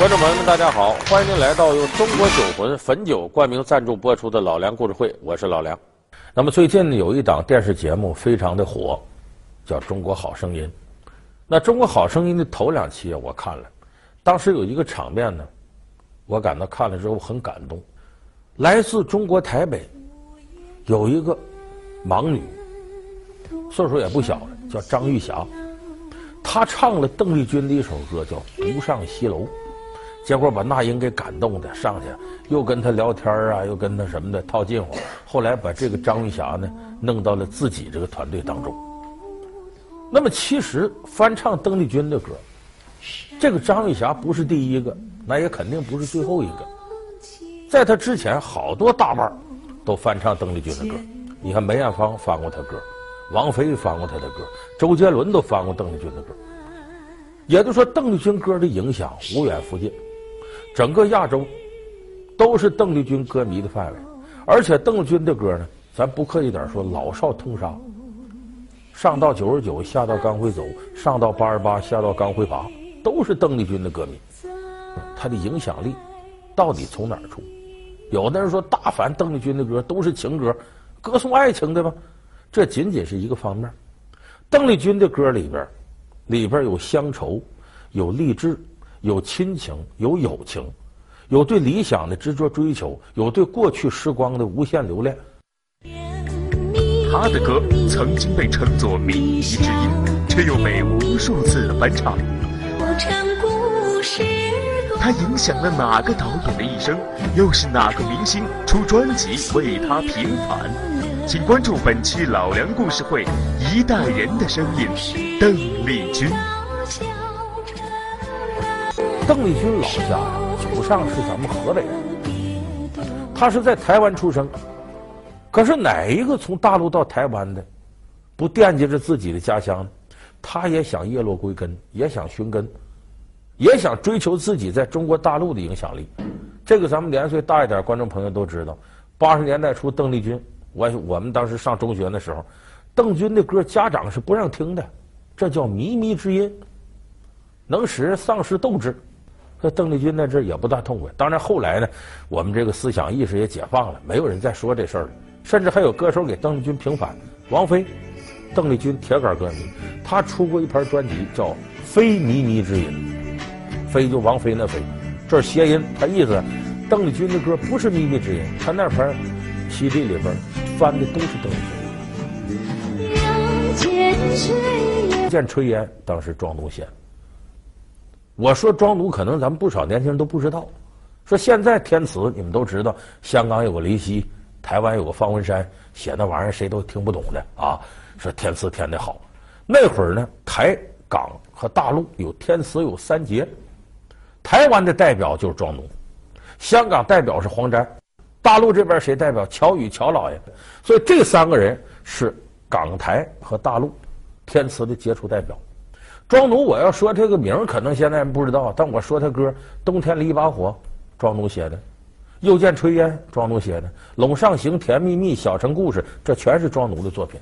观众朋友们，大家好！欢迎您来到由中国酒魂汾酒冠名赞助播出的《老梁故事会》，我是老梁。那么最近呢有一档电视节目非常的火，叫《中国好声音》。那《中国好声音》的头两期我看了，当时有一个场面呢，我感到看了之后很感动。来自中国台北，有一个盲女，岁数也不小了，叫张玉霞，她唱了邓丽君的一首歌，叫《独上西楼》。结果把那英给感动的，上去又跟他聊天啊，又跟他什么的套近乎。后来把这个张玉霞呢弄到了自己这个团队当中。那么其实翻唱邓丽君的歌，这个张玉霞不是第一个，那也肯定不是最后一个。在她之前，好多大腕都翻唱邓丽君的歌。你看梅艳芳翻过她歌，王菲翻过她的歌，周杰伦都翻过邓丽君的歌。也就是说，邓丽君歌的影响无远弗届。整个亚洲都是邓丽君歌迷的范围，而且邓丽君的歌呢，咱不客气点说，老少通杀。上到九十九，下到刚会走；上到八十八，下到刚会爬，都是邓丽君的歌迷。她的影响力到底从哪儿出？有的人说，大凡邓丽君的歌都是情歌，歌颂爱情的吧？这仅仅是一个方面。邓丽君的歌里边，里边有乡愁，有励志。有亲情，有友情，有对理想的执着追求，有对过去时光的无限留恋。他的歌曾经被称作靡靡之音，却又被无数次的翻唱。他影响了哪个导演的一生？又是哪个明星出专辑为他平反？请关注本期老梁故事会，一代人的声音，邓丽君。邓丽君老家呀，祖上是咱们河北人，她是在台湾出生。可是哪一个从大陆到台湾的，不惦记着自己的家乡呢？他也想叶落归根，也想寻根，也想追求自己在中国大陆的影响力。这个咱们年岁大一点观众朋友都知道，八十年代初邓丽君，我我们当时上中学的时候，邓君的歌家长是不让听的，这叫靡靡之音，能使人丧失斗志。这邓丽君那阵也不大痛快。当然后来呢，我们这个思想意识也解放了，没有人再说这事儿了。甚至还有歌手给邓丽君平反。王菲，邓丽君铁杆歌迷，她出过一盘专辑叫《非靡靡之音》，非就王菲那非，这是谐音，它意思邓丽君的歌不是靡靡之音，她那盘 CD 里边翻的都是邓丽君。见炊烟，当时庄东写。我说庄奴，可能咱们不少年轻人都不知道。说现在填词，你们都知道，香港有个林夕，台湾有个方文山，写那玩意儿谁都听不懂的啊。说填词填得好，那会儿呢，台港和大陆有填词有三杰，台湾的代表就是庄奴，香港代表是黄沾，大陆这边谁代表？乔羽乔老爷。所以这三个人是港台和大陆填词的杰出代表。庄奴，我要说这个名，可能现在人不知道，但我说他歌《冬天里一把火》，庄奴写的；《又见炊烟》，庄奴写的；《陇上行》《甜蜜蜜》《小城故事》，这全是庄奴的作品。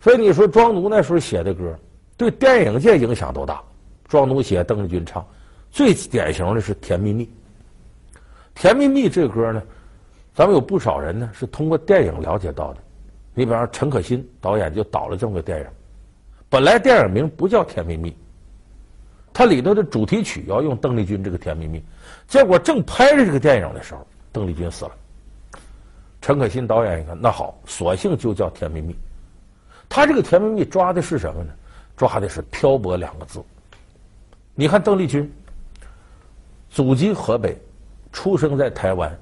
所以你说庄奴那时候写的歌，对电影界影响多大？庄奴写，邓丽君唱，最典型的是《甜蜜蜜》。《甜蜜蜜》这歌呢，咱们有不少人呢是通过电影了解到的。你比方说陈可辛导演就导了这么个电影。本来电影名不叫《甜蜜蜜》，它里头的主题曲要用邓丽君这个《甜蜜蜜》，结果正拍着这个电影的时候，邓丽君死了。陈可辛导演一看，那好，索性就叫《甜蜜蜜》。他这个《甜蜜蜜》抓的是什么呢？抓的是漂泊两个字。你看邓丽君，祖籍河北，出生在台湾，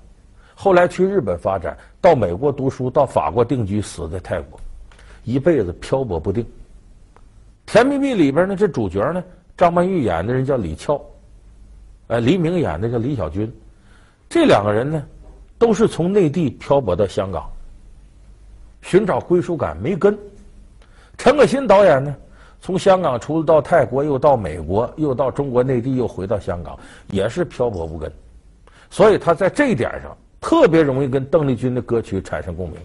后来去日本发展，到美国读书，到法国定居，死在泰国，一辈子漂泊不定。《甜蜜蜜》里边呢，这主角呢，张曼玉演的人叫李翘，呃，黎明演的叫李小军，这两个人呢，都是从内地漂泊到香港，寻找归属感没根。陈可辛导演呢，从香港出了到泰国，又到美国，又到中国内地，又回到香港，也是漂泊无根。所以他在这一点上特别容易跟邓丽君的歌曲产生共鸣。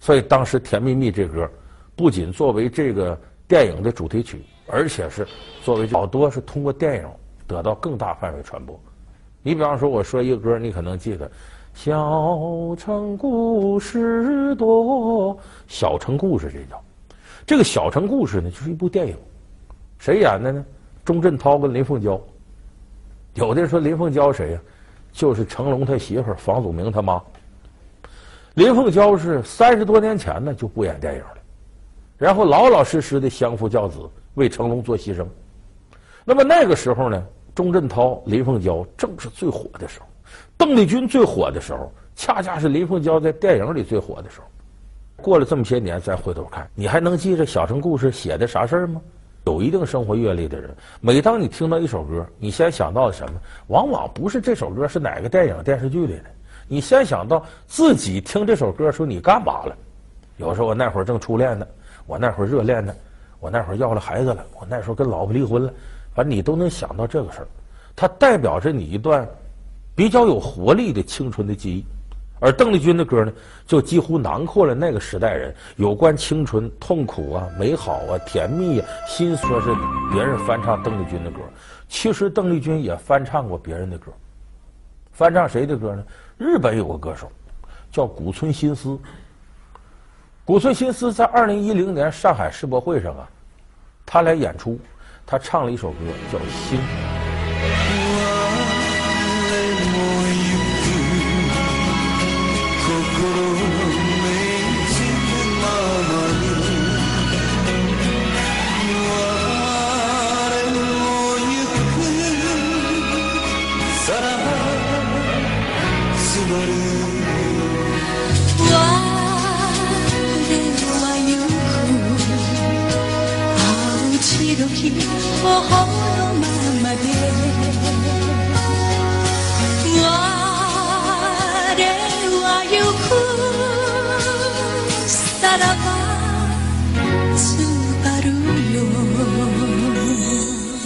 所以当时《甜蜜蜜》这歌不仅作为这个。电影的主题曲，而且是作为好多是通过电影得到更大范围传播。你比方说，我说一个歌，你可能记得。小城故事多，小城故事这叫，这个小城故事呢，就是一部电影，谁演的呢？钟镇涛跟林凤娇。有的人说林凤娇谁呀？就是成龙他媳妇房祖名他妈。林凤娇是三十多年前呢就不演电影，然后老老实实的相夫教子，为成龙做牺牲。那么那个时候呢，钟镇涛、林凤娇正是最火的时候。邓丽君最火的时候，恰恰是林凤娇在电影里最火的时候。过了这么些年，再回头看，你还能记着《小城故事》写的啥事儿吗？有一定生活阅历的人，每当你听到一首歌，你先想到的什么？往往不是这首歌是哪个电影电视剧里的，你先想到自己听这首歌时候你干嘛了？有时候我那会儿正初恋呢，我那会儿热恋呢，我那会儿要了孩子了，我那时候跟老婆离婚了，反正你都能想到这个事儿。它代表着你一段。比较有活力的青春的记忆，而邓丽君的歌呢，就几乎囊括了那个时代人有关青春、痛苦啊、美好啊、甜蜜啊、心酸。是别人翻唱邓丽君的歌，其实邓丽君也翻唱过别人的歌。翻唱谁的歌呢？日本有个歌手叫古村新司。古翠新斯在二零一零年上海世博会上啊，他来演出，他唱了一首歌叫《心》。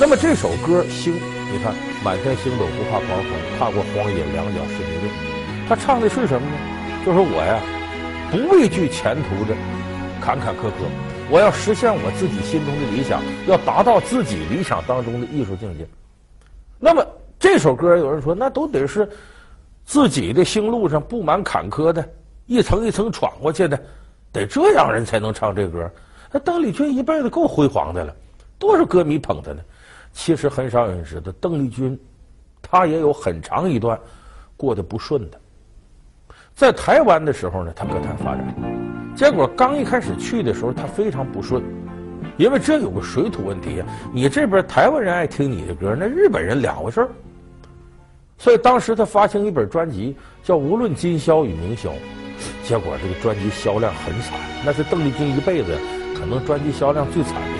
那么这首歌《星》，你看满天星斗不怕狂风，踏过荒野两脚是泥泞。他唱的是什么呢？就是我呀，不畏惧前途的坎坎坷坷，我要实现我自己心中的理想，要达到自己理想当中的艺术境界。那么这首歌，有人说，那都得是自己的星路上布满坎坷的，一层一层闯过去的，得这样人才能唱这歌。那邓丽君一辈子够辉煌的了，多少歌迷捧她呢？其实很少有人知道，邓丽君她也有很长一段过得不顺的。在台湾的时候呢，她歌坛发展，结果刚一开始去的时候，她非常不顺，因为这有个水土问题啊。你这边台湾人爱听你的歌，那日本人两回事儿。所以当时她发行一本专辑叫《无论今宵与明宵》，结果这个专辑销量很惨，那是邓丽君一辈子可能专辑销量最惨的。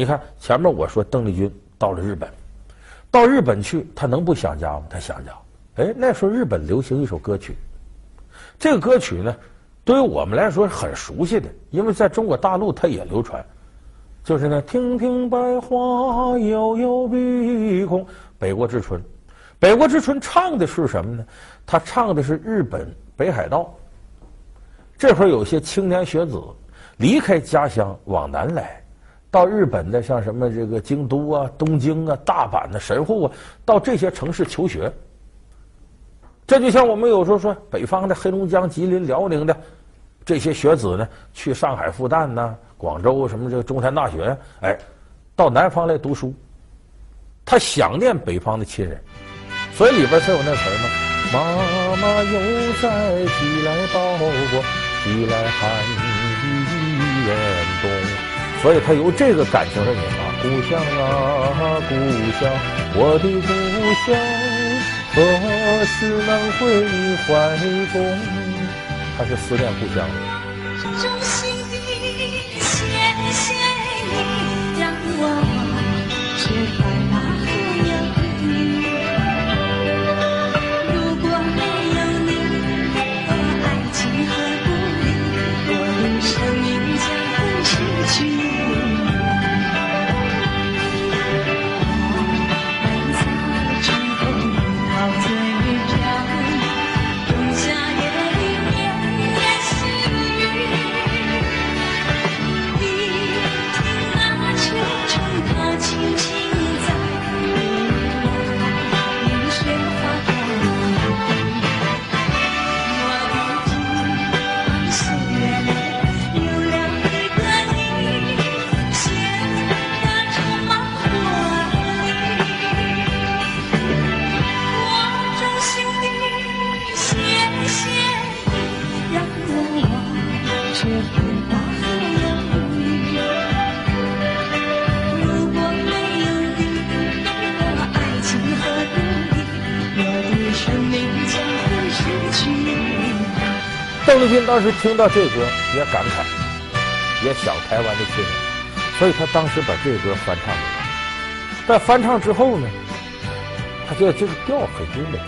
你看前面我说邓丽君到了日本，到日本去，她能不想家吗？她想家。哎，那时候日本流行一首歌曲，这个歌曲呢，对于我们来说很熟悉的，因为在中国大陆它也流传，就是呢，亭亭白桦悠悠碧空，北国之春。北国之春唱的是什么呢？他唱的是日本北海道。这会儿有些青年学子离开家乡往南来。到日本的像什么这个京都啊、东京啊、大阪的神户啊，到这些城市求学，这就像我们有时候说，北方的黑龙江、吉林、辽宁的这些学子呢，去上海复旦呐、广州什么这个中山大学，哎，到南方来读书，他想念北方的亲人，所以里边才有那词儿嘛。妈妈又在寄来包裹，寄来寒意严冬，所以他有这个感情的引发。故乡啊，故乡，我的故乡，何时能回你怀中？他是思念故乡邓丽君当时听到这歌也感慨，也想台湾的亲人，所以他当时把这歌翻唱了。但翻唱之后呢，他觉得这个调很优美，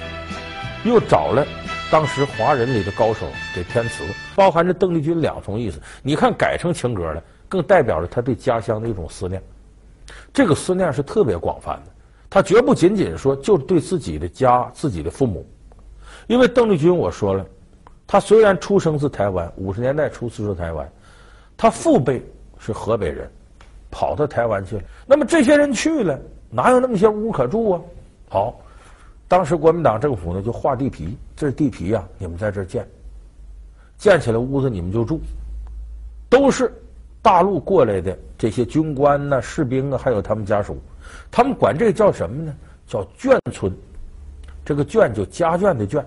又找了当时华人里的高手给填词，包含着邓丽君两重意思。你看改成情歌了，更代表了他对家乡的一种思念。这个思念是特别广泛的，他绝不仅仅说就是对自己的家、自己的父母，因为邓丽君我说了。他虽然出生自台湾，五十年代初出生台湾，他父辈是河北人，跑到台湾去了。那么这些人去了，哪有那么些屋可住啊？好，当时国民党政府呢就划地皮，这是地皮呀，你们在这建，建起来屋子你们就住，都是大陆过来的这些军官呐、士兵啊，还有他们家属，他们管这个叫什么呢？叫眷村，这个眷就家眷的眷。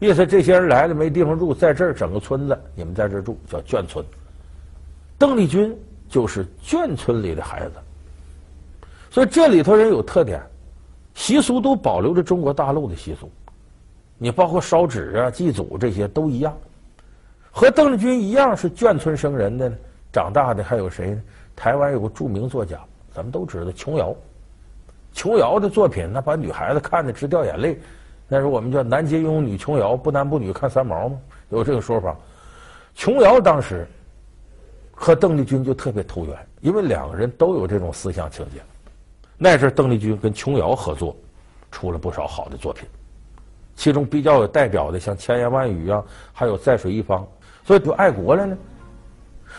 意思这些人来了没地方住，在这儿整个村子，你们在这儿住叫眷村。邓丽君就是眷村里的孩子，所以这里头人有特点，习俗都保留着中国大陆的习俗，你包括烧纸啊、祭祖这些都一样。和邓丽君一样是眷村生人的，长大的还有谁呢？台湾有个著名作家，咱们都知道琼瑶。琼瑶的作品，那把女孩子看得直掉眼泪。那时候我们叫男杰雍，女琼瑶，不男不女看三毛嘛，有这个说法。琼瑶当时和邓丽君就特别投缘，因为两个人都有这种思想情节。那阵邓丽君跟琼瑶合作，出了不少好的作品，其中比较有代表的像《千言万语》啊，还有《在水一方》，所以就爱国了呢。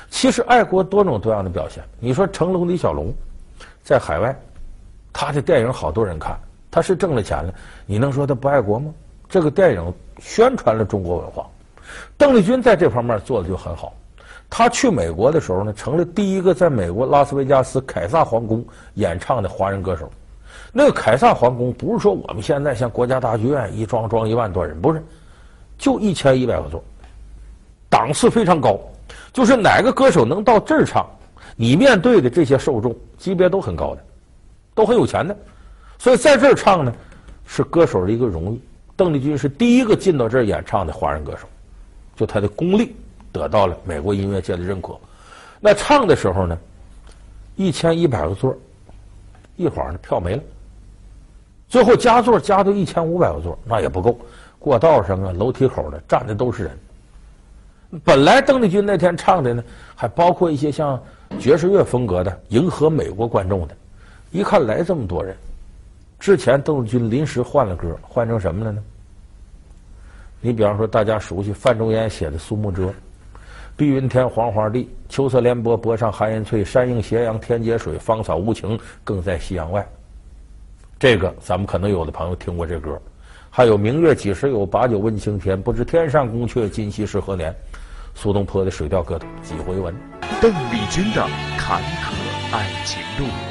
其实爱国多种多样的表现。你说成龙、李小龙在海外，他的电影好多人看。他是挣了钱了，你能说他不爱国吗？这个电影宣传了中国文化，邓丽君在这方面做的就很好。他去美国的时候呢，成了第一个在美国拉斯维加斯凯撒皇宫演唱的华人歌手。那个凯撒皇宫不是说我们现在像国家大剧院一装装一万多人，不是，就一千一百个座，档次非常高。就是哪个歌手能到这儿唱，你面对的这些受众级别都很高的，都很有钱的。所以在这儿唱呢，是歌手的一个荣誉。邓丽君是第一个进到这儿演唱的华人歌手，就她的功力得到了美国音乐界的认可。那唱的时候呢，一千一百个座，一会儿呢票没了，最后加座加到一千五百个座，那也不够。过道上啊，楼梯口的站的都是人。本来邓丽君那天唱的呢，还包括一些像爵士乐风格的，迎合美国观众的。一看来这么多人。之前邓丽君临时换了歌，换成什么了呢？你比方说，大家熟悉范仲淹写的《苏幕遮》，碧云天，黄花地，秋色连波，波上寒烟翠，山映斜阳，天接水，芳草无情，更在夕阳外。这个咱们可能有的朋友听过这歌，还有“明月几时有，把酒问青天，不知天上宫阙，今夕是何年”。苏东坡的《水调歌头》几回文。邓丽君的坎坷爱情路。